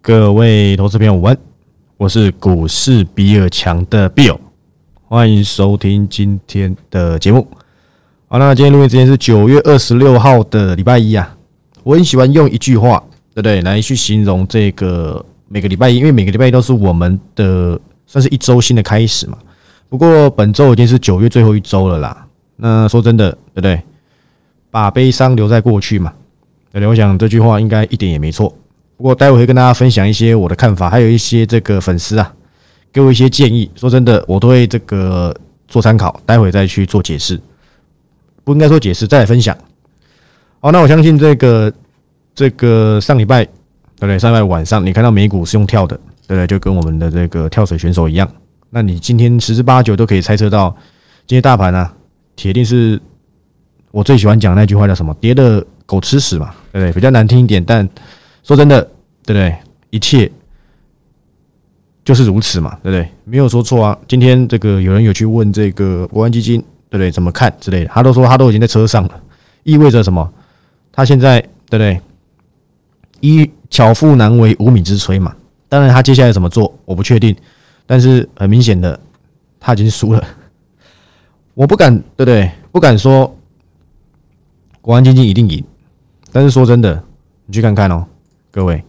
各位投资朋友午安，我是股市比尔强的 Bill，欢迎收听今天的节目。好，那今天录音时间是九月二十六号的礼拜一啊。我很喜欢用一句话，对不对，来去形容这个每个礼拜一，因为每个礼拜一都是我们的算是一周新的开始嘛。不过本周已经是九月最后一周了啦。那说真的，对不对？把悲伤留在过去嘛。对，我想这句话应该一点也没错。不过待会会跟大家分享一些我的看法，还有一些这个粉丝啊给我一些建议。说真的，我都会这个做参考，待会再去做解释。不应该说解释，再来分享。好，那我相信这个这个上礼拜对不对？上礼拜晚上你看到美股是用跳的，对不对？就跟我们的这个跳水选手一样。那你今天十之八九都可以猜测到，今天大盘呢，铁定是我最喜欢讲那句话叫什么？跌的狗吃屎嘛，对不对？比较难听一点，但说真的，对不对？一切就是如此嘛，对不对？没有说错啊。今天这个有人有去问这个国安基金，对不对？怎么看之类的？他都说他都已经在车上了，意味着什么？他现在对不对？一巧妇难为无米之炊嘛。当然，他接下来怎么做，我不确定。但是很明显的，他已经输了。我不敢，对不对？不敢说国安基金一定赢。但是说真的，你去看看哦。各位，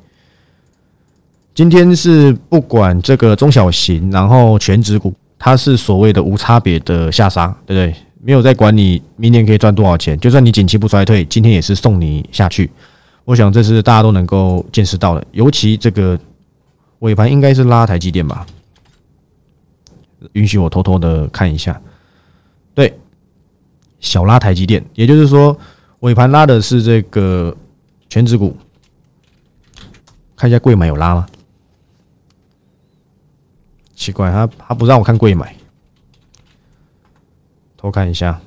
今天是不管这个中小型，然后全指股，它是所谓的无差别的下杀，对不对？没有在管你明年可以赚多少钱，就算你景气不衰退，今天也是送你下去。我想这是大家都能够见识到的。尤其这个尾盘应该是拉台积电吧？允许我偷偷的看一下，对，小拉台积电，也就是说尾盘拉的是这个全指股。看一下贵买有拉吗？奇怪，他他不让我看贵买，偷看一下，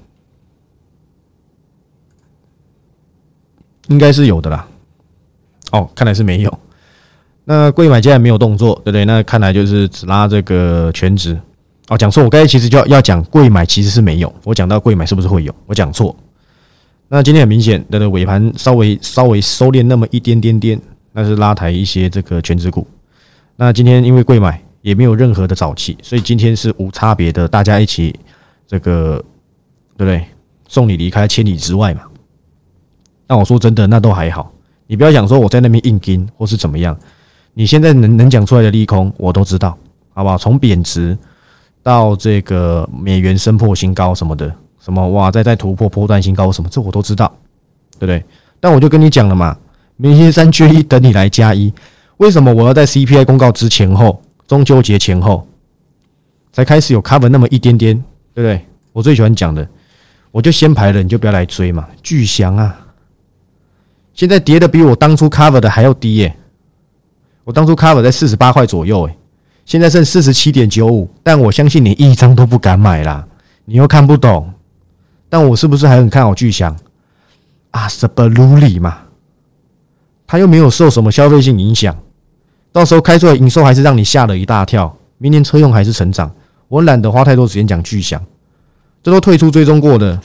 应该是有的啦。哦，看来是没有。那贵买既然没有动作，对不对？那看来就是只拉这个全值。哦，讲错，我刚才其实就要要讲贵买其实是没有。我讲到贵买是不是会有？我讲错。那今天很明显，对对，尾盘稍微稍微收敛那么一点点点。那是拉抬一些这个全职股，那今天因为贵买也没有任何的早期，所以今天是无差别的，大家一起这个对不对？送你离开千里之外嘛。那我说真的，那都还好，你不要想说我在那边硬盯或是怎么样，你现在能能讲出来的利空我都知道，好不好？从贬值到这个美元升破新高什么的，什么哇再再突破波段新高什么，这我都知道，对不对？但我就跟你讲了嘛。明星三缺一，等你来加一。为什么我要在 CPI 公告之前后，中秋节前后才开始有 cover 那么一点点，对不对？我最喜欢讲的，我就先排了，你就不要来追嘛。巨翔啊，现在跌的比我当初 cover 的还要低耶。我当初 cover 在四十八块左右，诶，现在剩四十七点九五。但我相信你一张都不敢买啦，你又看不懂。但我是不是还很看好巨翔啊？什么卢里嘛？他又没有受什么消费性影响，到时候开出来营收还是让你吓了一大跳。明年车用还是成长，我懒得花太多时间讲巨响，这都退出追踪过的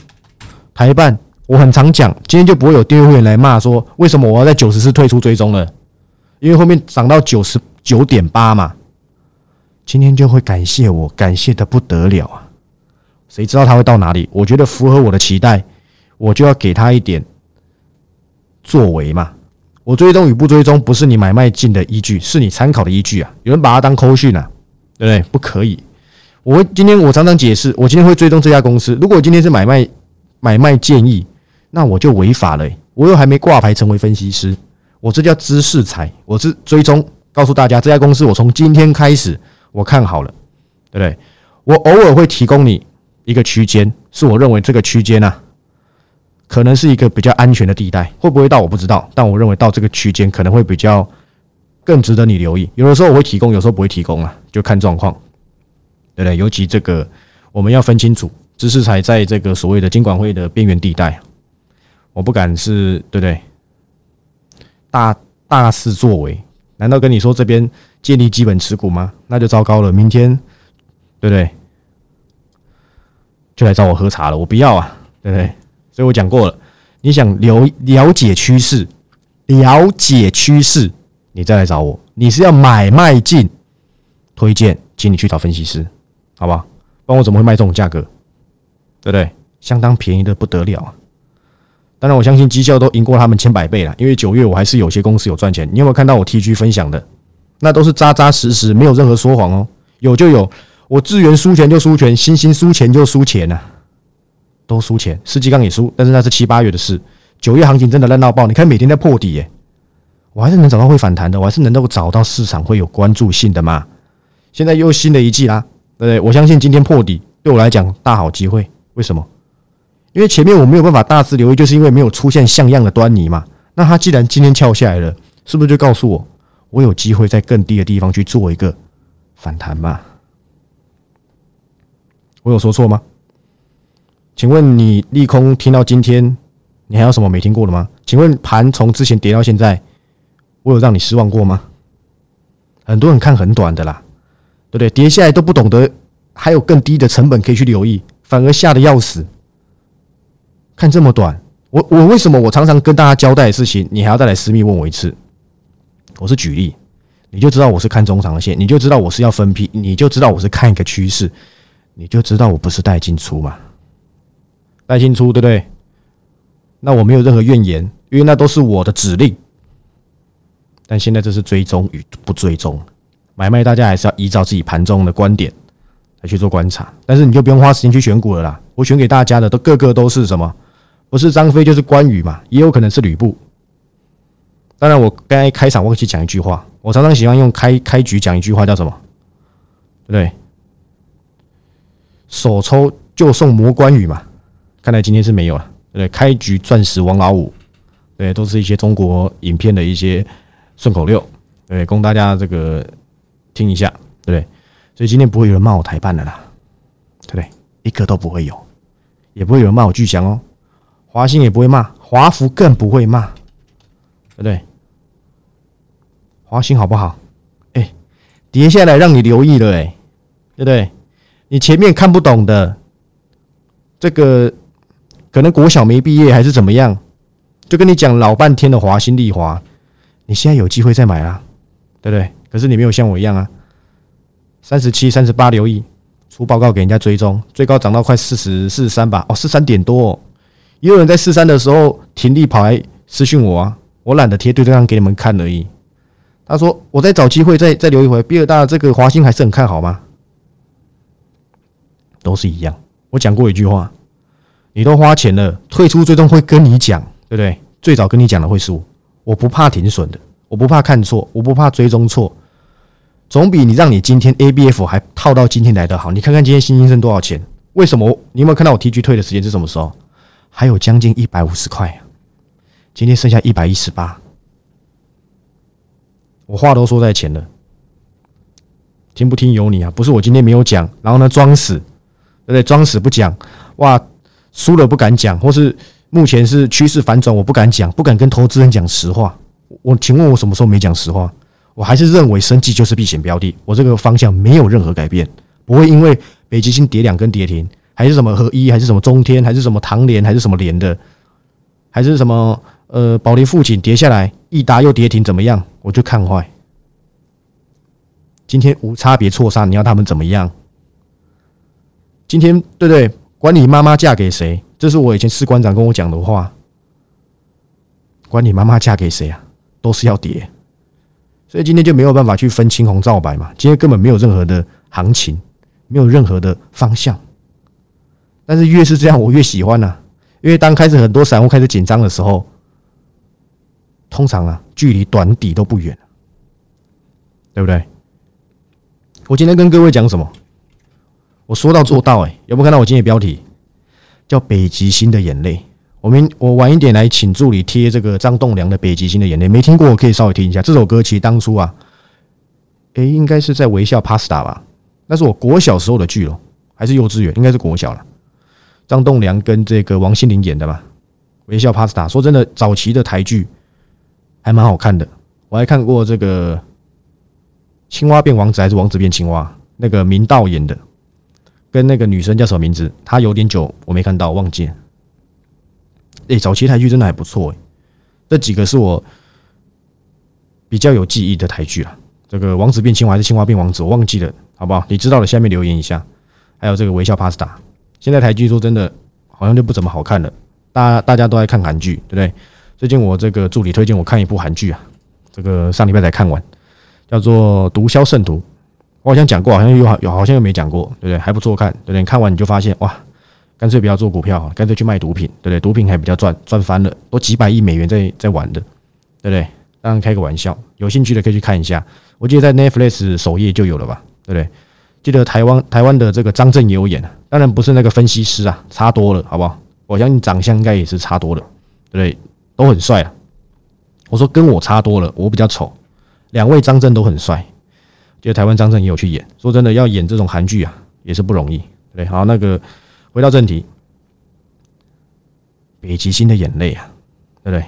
台办，我很常讲，今天就不会有订阅会员来骂说为什么我要在九十四退出追踪了，因为后面涨到九十九点八嘛，今天就会感谢我，感谢的不得了啊！谁知道他会到哪里？我觉得符合我的期待，我就要给他一点作为嘛。我追踪与不追踪不是你买卖进的依据，是你参考的依据啊！有人把它当扣讯啊，对不对？不可以。我今天我常常解释，我今天会追踪这家公司。如果今天是买卖买卖建议，那我就违法了。我又还没挂牌成为分析师，我这叫知识财。我是追踪，告诉大家这家公司，我从今天开始我看好了，对不对？我偶尔会提供你一个区间，是我认为这个区间啊。可能是一个比较安全的地带，会不会到我不知道，但我认为到这个区间可能会比较更值得你留意。有的时候我会提供，有时候不会提供啊，就看状况，对不对？尤其这个我们要分清楚，知识才在这个所谓的监管会的边缘地带，我不敢是对不对？大大肆作为，难道跟你说这边建立基本持股吗？那就糟糕了，明天对不对？就来找我喝茶了，我不要啊，对不对？所以我讲过了，你想了了解趋势，了解趋势，你再来找我。你是要买卖进，推荐，请你去找分析师，好不好？不然我怎么会卖这种价格？对不对？相当便宜的不得了啊！当然，我相信绩效都赢过他们千百倍了。因为九月我还是有些公司有赚钱。你有没有看到我 T G 分享的？那都是扎扎实实，没有任何说谎哦。有就有，我资源输钱就输钱，星星输钱就输钱呐，都输钱。世纪刚也输，但是那是七八月的事。九月行情真的烂到爆，你看每天在破底耶，我还是能找到会反弹的，我还是能够找到市场会有关注性的嘛。现在又新的一季啦，对不对？我相信今天破底对我来讲大好机会。为什么？因为前面我没有办法大肆留意，就是因为没有出现像样的端倪嘛。那它既然今天跳下来了，是不是就告诉我，我有机会在更低的地方去做一个反弹嘛？我有说错吗？请问你利空听到今天，你还有什么没听过的吗？请问盘从之前跌到现在，我有让你失望过吗？很多人看很短的啦，对不对？跌下来都不懂得还有更低的成本可以去留意，反而吓得要死。看这么短，我我为什么我常常跟大家交代的事情，你还要再来私密问我一次？我是举例，你就知道我是看中长线，你就知道我是要分批，你就知道我是看一个趋势，你就知道我不是带进出嘛？带进出对不对？那我没有任何怨言，因为那都是我的指令。但现在这是追踪与不追踪，买卖大家还是要依照自己盘中的观点来去做观察，但是你就不用花时间去选股了啦。我选给大家的都个个都是什么？不是张飞就是关羽嘛，也有可能是吕布。当然，我刚才开场忘记讲一句话，我常常喜欢用开开局讲一句话，叫什么？对不对？手抽就送魔关羽嘛。看来今天是没有了，对对？开局钻石王老五，对，都是一些中国影片的一些顺口溜，对，供大家这个听一下，对不对？所以今天不会有人骂我台办的啦，对不对？一个都不会有，也不会有人骂我巨翔哦。华兴也不会骂，华福更不会骂，对不对？华兴好不好？哎，跌下来让你留意了，哎，对不对？你前面看不懂的，这个可能国小没毕业还是怎么样，就跟你讲老半天的华兴丽华，你现在有机会再买啊，对不对？可是你没有像我一样啊，三十七、三十八留意，出报告给人家追踪，最高涨到快四十四三吧？哦，四三点多。也有人在四三的时候停利跑来私讯我啊，我懒得贴对对象给你们看而已。他说我在找机会再再留一回。比尔大这个华兴还是很看好吗？都是一样。我讲过一句话，你都花钱了，退出最终会跟你讲，对不对？最早跟你讲的会是我，我不怕停损的，我不怕看错，我不怕追踪错，总比你让你今天 ABF 还套到今天来的好。你看看今天新兴升多少钱？为什么？你有没有看到我 TG 退的时间是什么时候？还有将近一百五十块，今天剩下一百一十八。我话都说在前了，听不听由你啊！不是我今天没有讲，然后呢装死，对不对？装死不讲，哇，输了不敢讲，或是目前是趋势反转，我不敢讲，不敢跟投资人讲实话。我请问我什么时候没讲实话？我还是认为生计就是避险标的，我这个方向没有任何改变，不会因为北极星跌两根跌停。还是什么合一，还是什么中天，还是什么唐联，还是什么联的，还是什么呃宝林富锦跌下来，益达又跌停，怎么样？我就看坏。今天无差别错杀，你要他们怎么样？今天对不对？管你妈妈嫁给谁？这是我以前士官长跟我讲的话。管你妈妈嫁给谁啊？都是要跌，所以今天就没有办法去分青红皂白嘛。今天根本没有任何的行情，没有任何的方向。但是越是这样，我越喜欢呢。因为当开始很多散户开始紧张的时候，通常啊，距离短底都不远对不对？我今天跟各位讲什么？我说到做到，哎，有没有看到我今天标题叫《北极星的眼泪》？我们我晚一点来请助理贴这个张栋梁的《北极星的眼泪》，没听过我可以稍微听一下。这首歌其实当初啊，哎，应该是在微笑 Pasta 吧？那是我国小时候的剧了，还是幼稚园？应该是国小了。张栋梁跟这个王心凌演的吧，《微笑 Pasta》。说真的，早期的台剧还蛮好看的。我还看过这个《青蛙变王子》还是《王子变青蛙》，那个明道演的，跟那个女生叫什么名字？她有点久，我没看到，忘记了。哎，早期台剧真的还不错哎。这几个是我比较有记忆的台剧啊。这个王子变青蛙还是青蛙变王子，我忘记了，好不好？你知道的，下面留言一下。还有这个微笑 Pasta，现在台剧说真的好像就不怎么好看了，大大家都爱看韩剧，对不对？最近我这个助理推荐我看一部韩剧啊，这个上礼拜才看完，叫做《毒枭圣徒》。好像讲过，好像又好，有好像又没讲过，对不对？还不错看，对不对？看完你就发现哇，干脆不要做股票，干脆去卖毒品，对不对？毒品还比较赚，赚翻了，都几百亿美元在在玩的，对不对？当然开个玩笑，有兴趣的可以去看一下。我记得在 Netflix 首页就有了吧，对不对？记得台湾台湾的这个张震也有演，当然不是那个分析师啊，差多了，好不好？我相信长相应该也是差多了，对不对？都很帅啊。我说跟我差多了，我比较丑，两位张震都很帅。就台湾张震也有去演，说真的，要演这种韩剧啊，也是不容易。对，好，那个回到正题，北极星的眼泪啊，对不对？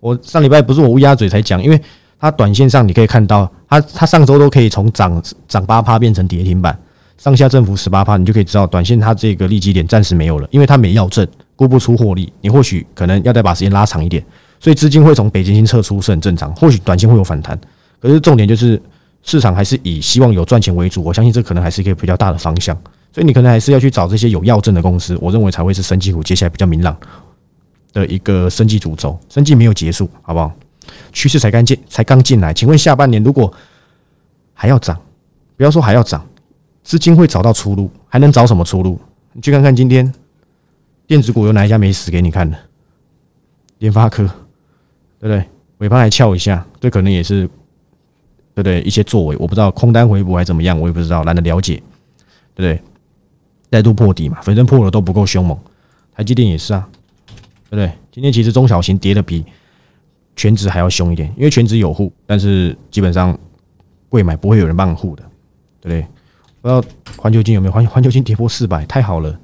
我上礼拜不是我乌鸦嘴才讲，因为它短线上你可以看到，它它上周都可以从涨涨八趴变成跌停板，上下振幅十八趴，你就可以知道短线它这个利基点暂时没有了，因为它没要证，估不出获利，你或许可能要再把时间拉长一点，所以资金会从北极星撤出是很正常，或许短线会有反弹，可是重点就是。市场还是以希望有赚钱为主，我相信这可能还是一个比较大的方向，所以你可能还是要去找这些有药证的公司，我认为才会是生技股接下来比较明朗的一个生技主轴。生技没有结束，好不好？趋势才刚进，才刚进来。请问下半年如果还要涨，不要说还要涨，资金会找到出路，还能找什么出路？你去看看今天电子股有哪一家没死给你看的？联发科，对不对？尾巴还翘一下，这可能也是。对不对？一些作为我不知道空单回补还怎么样，我也不知道，懒得了解，对不对？再度破底嘛，反正破了都不够凶猛。台积电也是啊，对不对？今天其实中小型跌的比全职还要凶一点，因为全职有护，但是基本上贵买不会有人帮你护的，对不对？不知道环球金有没有环环球金跌破四百，太好了，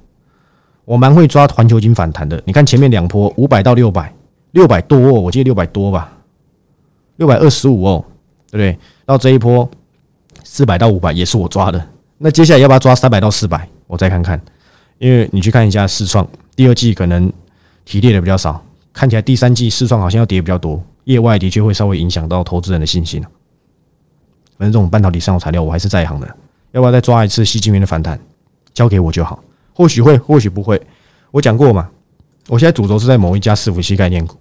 我蛮会抓环球金反弹的。你看前面两波五百到六百，六百多，我记得六百多吧，六百二十五哦，对不对？到这一波四百到五百也是我抓的，那接下来要不要抓三百到四百？我再看看，因为你去看一下市创，第二季可能提炼的比较少，看起来第三季市创好像要跌比较多，业外的确会稍微影响到投资人的信心反正这种半导体上游材料我还是在行的，要不要再抓一次西晶圆的反弹？交给我就好，或许会，或许不会。我讲过嘛，我现在主轴是在某一家伺服器概念股，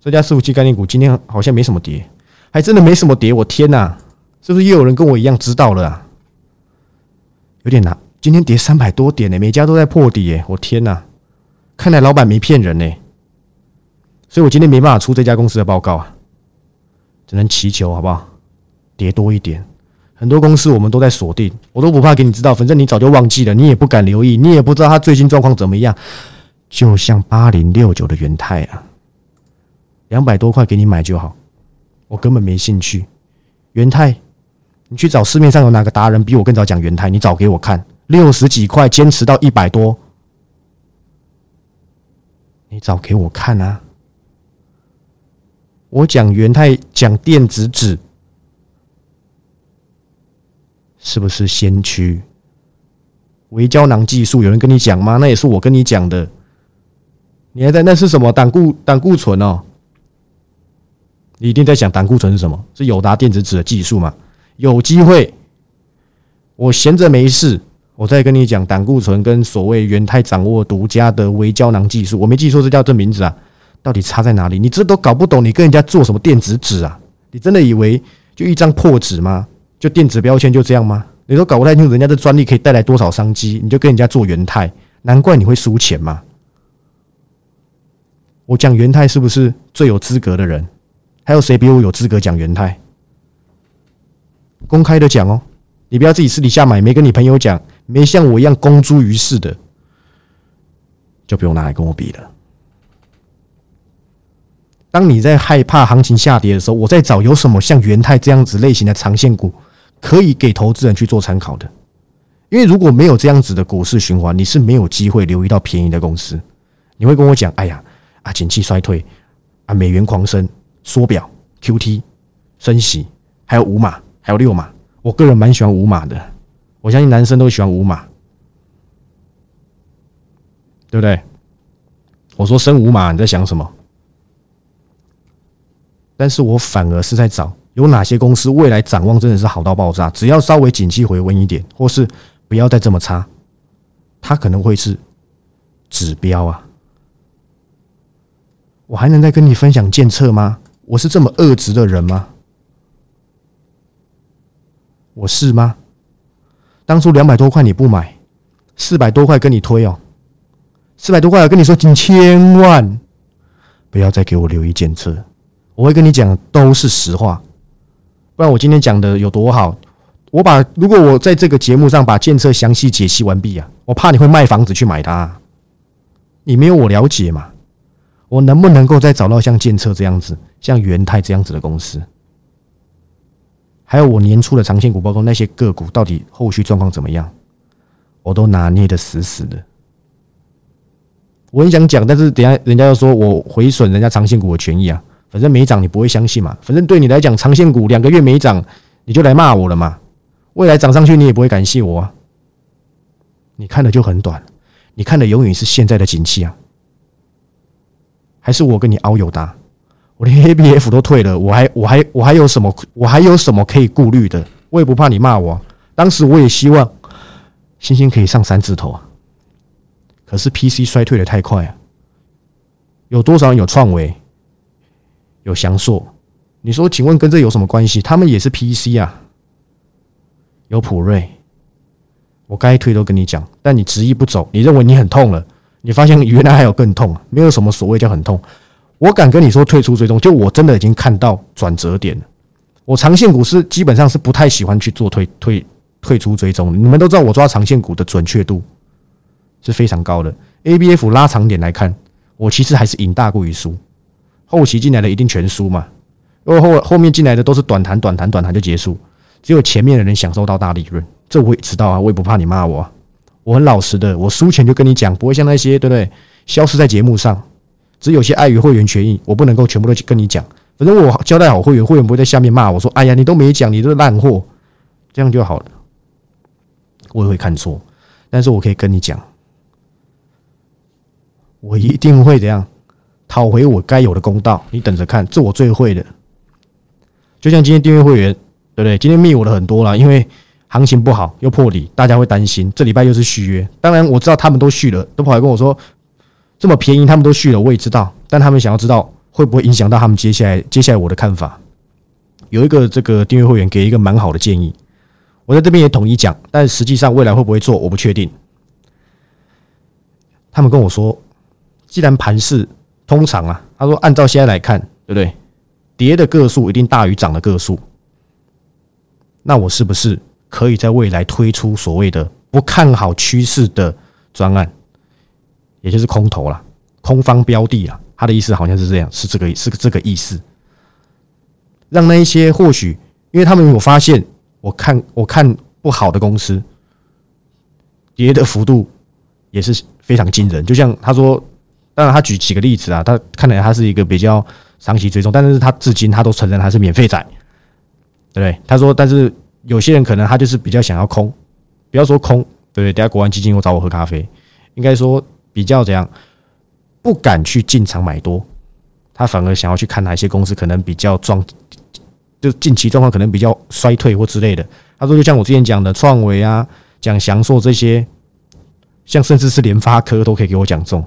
这家伺服器概念股今天好像没什么跌。还真的没什么跌，我天哪！是不是又有人跟我一样知道了啊？有点难，今天跌三百多点呢，每家都在破底耶！我天哪，看来老板没骗人呢。所以我今天没办法出这家公司的报告啊，只能祈求好不好？跌多一点。很多公司我们都在锁定，我都不怕给你知道，反正你早就忘记了，你也不敢留意，你也不知道他最近状况怎么样。就像八零六九的元泰啊，两百多块给你买就好。我根本没兴趣，元泰，你去找市面上有哪个达人比我更早讲元泰？你找给我看，六十几块坚持到一百多，你找给我看啊！我讲元泰讲电子纸，是不是先驱？微胶囊技术有人跟你讲吗？那也是我跟你讲的。你还在那是什么胆固胆固醇哦？你一定在想胆固醇是什么？是友达电子纸的技术吗？有机会，我闲着没事，我再跟你讲胆固醇跟所谓元泰掌握独家的微胶囊技术。我没记错，这叫这名字啊？到底差在哪里？你这都搞不懂，你跟人家做什么电子纸啊？你真的以为就一张破纸吗？就电子标签就这样吗？你都搞不太清楚，人家的专利可以带来多少商机？你就跟人家做元泰，难怪你会输钱嘛！我讲元泰是不是最有资格的人？还有谁比我有资格讲元泰？公开的讲哦，你不要自己私底下买，没跟你朋友讲，没像我一样公诸于世的，就不用拿来跟我比了。当你在害怕行情下跌的时候，我在找有什么像元泰这样子类型的长线股，可以给投资人去做参考的。因为如果没有这样子的股市循环，你是没有机会留意到便宜的公司。你会跟我讲：“哎呀，啊，景气衰退，啊，美元狂升。”缩表、QT、升息，还有五码，还有六码。我个人蛮喜欢五码的，我相信男生都喜欢五码，对不对？我说升五码，你在想什么？但是我反而是在找有哪些公司未来展望真的是好到爆炸，只要稍微景气回温一点，或是不要再这么差，它可能会是指标啊。我还能再跟你分享监测吗？我是这么恶质的人吗？我是吗？当初两百多块你不买，四百多块跟你推哦，四百多块跟你说，几千万不要再给我留意检测，我会跟你讲都是实话，不然我今天讲的有多好，我把如果我在这个节目上把检测详细解析完毕啊，我怕你会卖房子去买它，你没有我了解嘛？我能不能够再找到像建策这样子、像元泰这样子的公司？还有我年初的长线股，包括那些个股，到底后续状况怎么样？我都拿捏的死死的。我很想讲，但是等下人家又说我毁损人家长线股的权益啊！反正没涨，你不会相信嘛？反正对你来讲，长线股两个月没涨，你就来骂我了嘛？未来涨上去，你也不会感谢我啊！你看的就很短，你看的永远是现在的景气啊！还是我跟你凹有大，我连 A B F 都退了，我还我还我还有什么我还有什么可以顾虑的？我也不怕你骂我。当时我也希望星星可以上三字头啊，可是 P C 衰退的太快啊。有多少人有创维，有翔硕？你说，请问跟这有什么关系？他们也是 P C 啊，有普瑞，我该退都跟你讲，但你执意不走，你认为你很痛了。你发现原来还有更痛，没有什么所谓叫很痛。我敢跟你说，退出追踪，就我真的已经看到转折点了。我长线股是基本上是不太喜欢去做退退退出追踪。你们都知道，我抓长线股的准确度是非常高的。A B F 拉长点来看，我其实还是赢大过于输。后期进来的一定全输嘛？因为后后面进来的都是短弹、短弹、短弹就结束，只有前面的人享受到大利润。这我也知道啊，我也不怕你骂我。我很老实的，我输钱就跟你讲，不会像那些对不对？消失在节目上，只有些碍于会员权益，我不能够全部都去跟你讲。反正我交代好会员，会员不会在下面骂我说：“哎呀，你都没讲，你这烂货。”这样就好了。我也会看错，但是我可以跟你讲，我一定会怎样讨回我该有的公道。你等着看，这我最会的。就像今天订阅会员，对不对？今天密我的很多了，因为。行情不好又破底，大家会担心。这礼拜又是续约，当然我知道他们都续了，都跑来跟我说这么便宜，他们都续了，我也知道。但他们想要知道会不会影响到他们接下来接下来我的看法。有一个这个订阅会员给一个蛮好的建议，我在这边也统一讲，但实际上未来会不会做我不确定。他们跟我说，既然盘势通常啊，他说按照现在来看，对不对？跌的个数一定大于涨的个数，那我是不是？可以在未来推出所谓的不看好趋势的专案，也就是空头了，空方标的啊，他的意思好像是这样，是这个是这个意思，让那一些或许因为他们有发现，我看我看不好的公司跌的幅度也是非常惊人，就像他说，当然他举几个例子啊，他看来他是一个比较长期追踪，但是他至今他都承认他是免费仔，对不对？他说，但是。有些人可能他就是比较想要空，不要说空，对不对？等下国安基金又找我喝咖啡，应该说比较怎样，不敢去进场买多，他反而想要去看哪些公司可能比较状，就近期状况可能比较衰退或之类的。他说，就像我之前讲的创维啊，讲祥硕这些，像甚至是联发科都可以给我讲中，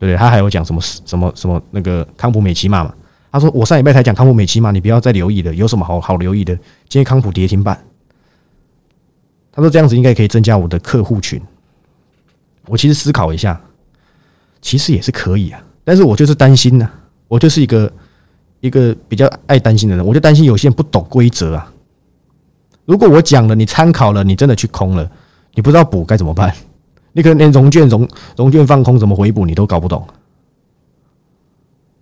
对不对？他还有讲什么什么什么那个康普美奇玛嘛。他说：“我上礼拜才讲康普美奇嘛，你不要再留意了。有什么好好留意的？今天康普跌停板。”他说：“这样子应该可以增加我的客户群。”我其实思考一下，其实也是可以啊。但是我就是担心呢，我就是一个一个比较爱担心的人，我就担心有些人不懂规则啊。如果我讲了，你参考了，你真的去空了，你不知道补该怎么办？你可能连融券融融券放空怎么回补你都搞不懂。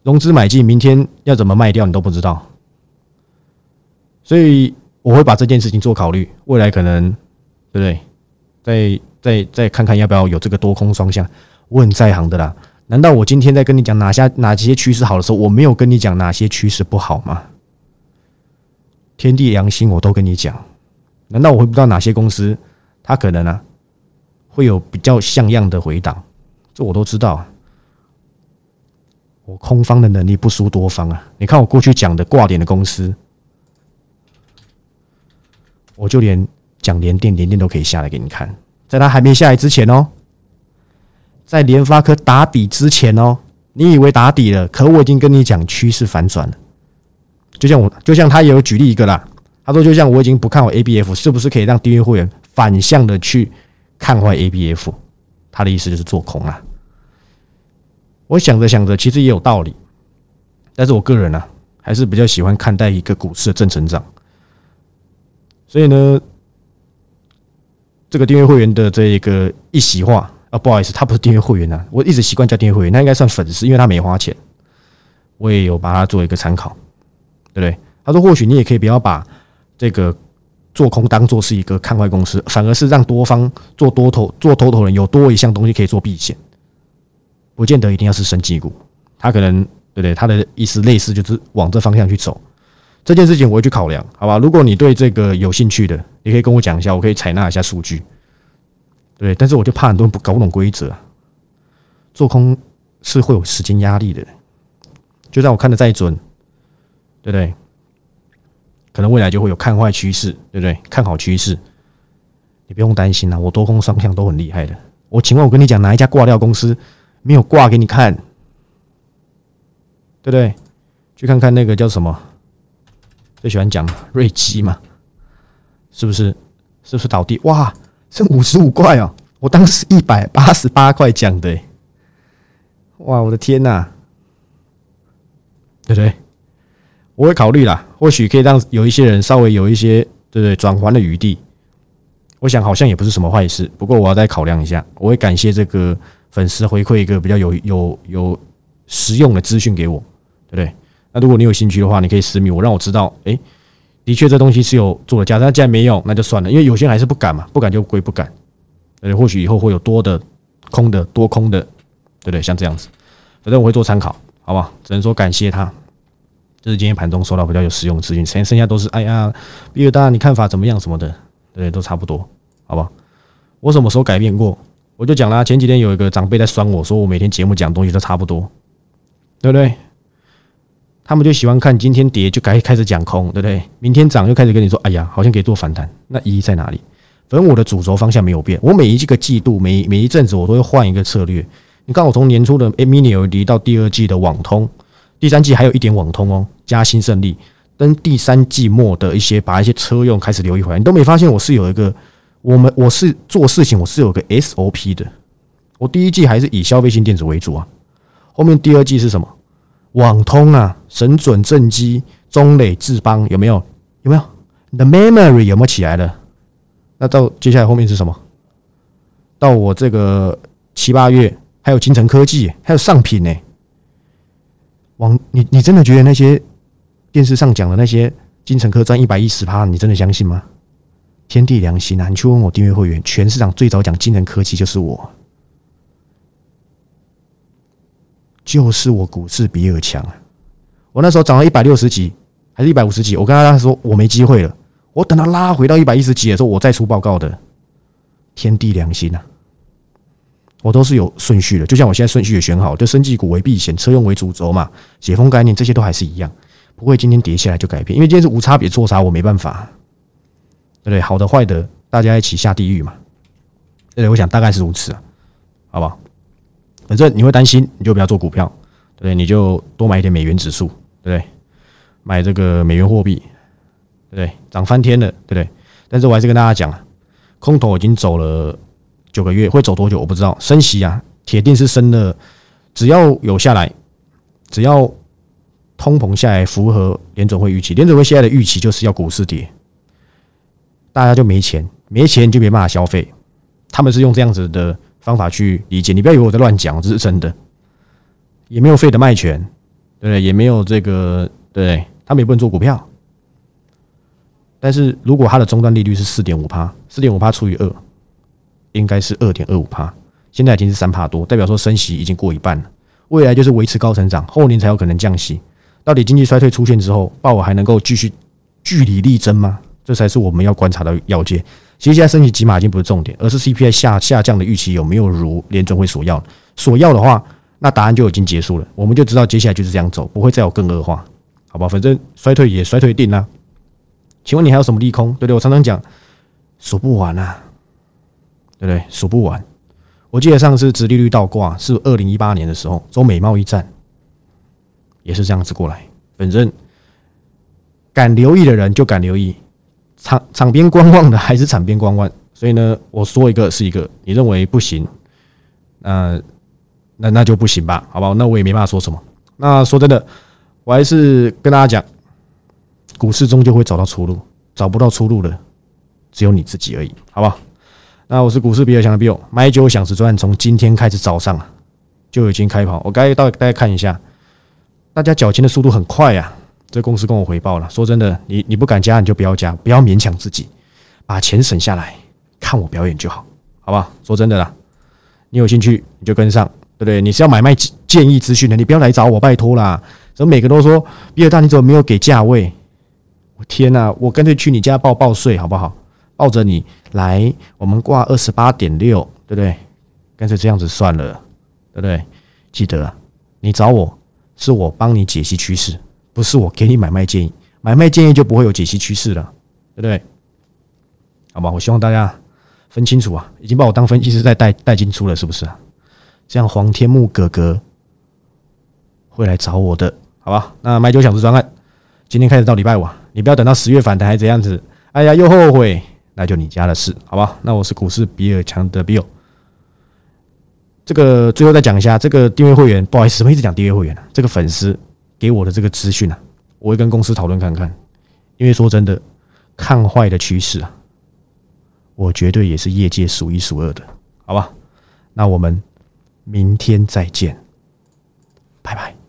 融资买进，明天要怎么卖掉，你都不知道，所以我会把这件事情做考虑。未来可能，对不对？在再再看看要不要有这个多空双向。我很在行的啦。难道我今天在跟你讲哪些哪些趋势好的时候，我没有跟你讲哪些趋势不好吗？天地良心，我都跟你讲。难道我会不知道哪些公司它可能啊会有比较像样的回档？这我都知道。我空方的能力不输多方啊！你看我过去讲的挂点的公司，我就连讲连电，连电都可以下来给你看，在它还没下来之前哦，在联发科打底之前哦，你以为打底了，可我已经跟你讲趋势反转了。就像我，就像他也有举例一个啦，他说就像我已经不看好 ABF，是不是可以让订阅会员反向的去看坏 ABF？他的意思就是做空啊。我想着想着，其实也有道理，但是我个人呢，还是比较喜欢看待一个股市的正成长。所以呢，这个订阅会员的这一个一席话啊，不好意思，他不是订阅会员啊，我一直习惯叫订阅会员，那应该算粉丝，因为他没花钱，我也有把它做一个参考。对不对？他说，或许你也可以不要把这个做空当做是一个看坏公司，反而是让多方做多头、做多头人有多一项东西可以做避险，不见得一定要是升绩股。他可能对不对？他的意思类似就是往这方向去走。这件事情我会去考量，好吧？如果你对这个有兴趣的，你可以跟我讲一下，我可以采纳一下数据。对，但是我就怕很多人不搞不懂规则，做空是会有时间压力的。就算我看的再准。对不对？可能未来就会有看坏趋势，对不对？看好趋势，你不用担心啦，我多空双向都很厉害的。我请问，我跟你讲，哪一家挂掉公司没有挂给你看？对不对？去看看那个叫什么？最喜欢讲瑞基嘛？是不是？是不是倒地？哇，剩五十五块哦！我当时一百八十八块讲的，哇，我的天呐！对不对？我会考虑啦，或许可以让有一些人稍微有一些对对转还的余地。我想好像也不是什么坏事，不过我要再考量一下。我会感谢这个粉丝回馈一个比较有有有实用的资讯给我，对不对？那如果你有兴趣的话，你可以私密我，让我知道。哎，的确这东西是有做了价，但既然没用，那就算了。因为有些人还是不敢嘛，不敢就归不敢。对，或许以后会有多的空的多空的，对不对？像这样子，反正我会做参考，好不好？只能说感谢他。这是今天盘中收到比较有实用资讯，剩剩下都是哎呀，比尔大，你看法怎么样？什么的，对，都差不多，好不好？我什么时候改变过？我就讲啦，前几天有一个长辈在酸我说，我每天节目讲东西都差不多，对不对？他们就喜欢看今天跌就开开始讲空，对不对？明天涨就开始跟你说，哎呀，好像可以做反弹，那意义在哪里？反正我的主轴方向没有变，我每一个季度每每一阵子我都会换一个策略。你看我从年初的 mini LED 到第二季的网通。第三季还有一点网通哦，加新胜利，跟第三季末的一些把一些车用开始留意回来，你都没发现我是有一个，我们我是做事情我是有个 SOP 的。我第一季还是以消费性电子为主啊，后面第二季是什么？网通啊，神准正机、中磊智邦有没有？有没有？你的 memory 有没有起来了？那到接下来后面是什么？到我这个七八月还有金城科技，还有上品呢。王，你你真的觉得那些电视上讲的那些金城科赚一百一十趴，你真的相信吗？天地良心啊！你去问我订阅会员，全市场最早讲金城科技就是我，就是我股市比尔强啊！我那时候涨到一百六十几，还是一百五十几，我跟他说我没机会了，我等他拉回到一百一十几的时候，我再出报告的。天地良心啊！我都是有顺序的，就像我现在顺序也选好，就生技股为避险，车用为主轴嘛，解封概念这些都还是一样，不会今天跌下来就改变，因为今天是无差别做啥，我没办法，对不对？好的坏的，大家一起下地狱嘛，对，我想大概是如此啊，好不好？反正你会担心，你就不要做股票，对不对？你就多买一点美元指数，对不对？买这个美元货币，对不对？涨翻天了，对不对？但是我还是跟大家讲啊，空头已经走了。九个月会走多久？我不知道。升息啊，铁定是升的。只要有下来，只要通膨下来，符合联准会预期。联准会现在的预期就是要股市跌，大家就没钱，没钱就没办法消费。他们是用这样子的方法去理解。你不要以为我在乱讲，这是真的。也没有费的卖权，对不对？也没有这个，对他们也不能做股票。但是如果它的终端利率是四点五帕，四点五帕除以二。应该是二点二五帕，现在已经是三帕多，代表说升息已经过一半了。未来就是维持高成长，后年才有可能降息。到底经济衰退出现之后，鲍尔还能够继续据理力争吗？这才是我们要观察的要件。其实现在升息起码已经不是重点，而是 CPI 下下降的预期有没有如联准会所要？所要的话，那答案就已经结束了，我们就知道接下来就是这样走，不会再有更恶化，好吧？反正衰退也衰退定了。请问你还有什么利空？对不对？我常常讲数不完啊，对不对？数不完。我记得上次直利率倒挂是二零一八年的时候，中美贸易战也是这样子过来。反正敢留意的人就敢留意，场场边观望的还是场边观望。所以呢，我说一个是一个，你认为不行，那那那就不行吧，好不好？那我也没办法说什么。那说真的，我还是跟大家讲，股市终究会找到出路，找不到出路的只有你自己而已，好不好？那我是股市比尔强的 Bill，买酒享时专从今天开始早上就已经开跑。我该到大家看一下，大家缴钱的速度很快呀。这公司跟我回报了，说真的，你你不敢加你就不要加，不要勉强自己，把钱省下来。看我表演就好，好不好？说真的啦，你有兴趣你就跟上，对不对？你是要买卖建议资讯的，你不要来找我，拜托啦！怎么每个都说比尔大，你怎么没有给价位？我天哪！我干脆去你家报报税，好不好？抱着你来，我们挂二十八点六，对不对？干脆这样子算了，对不对？记得你找我是我帮你解析趋势，不是我给你买卖建议，买卖建议就不会有解析趋势了，对不对？好吧，我希望大家。分清楚啊！已经把我当分析师在带带进出了，是不是啊？这样黄天木哥哥会来找我的，好吧？那买酒享受专案，今天开始到礼拜五，你不要等到十月反弹还怎样子？哎呀，又后悔，那就你家的事，好吧？那我是股市比尔强的 Bill。这个最后再讲一下，这个订阅会员，不好意思，我一直讲订阅会员啊。这个粉丝给我的这个资讯啊，我会跟公司讨论看看，因为说真的，看坏的趋势啊。我绝对也是业界数一数二的，好吧？那我们明天再见，拜拜。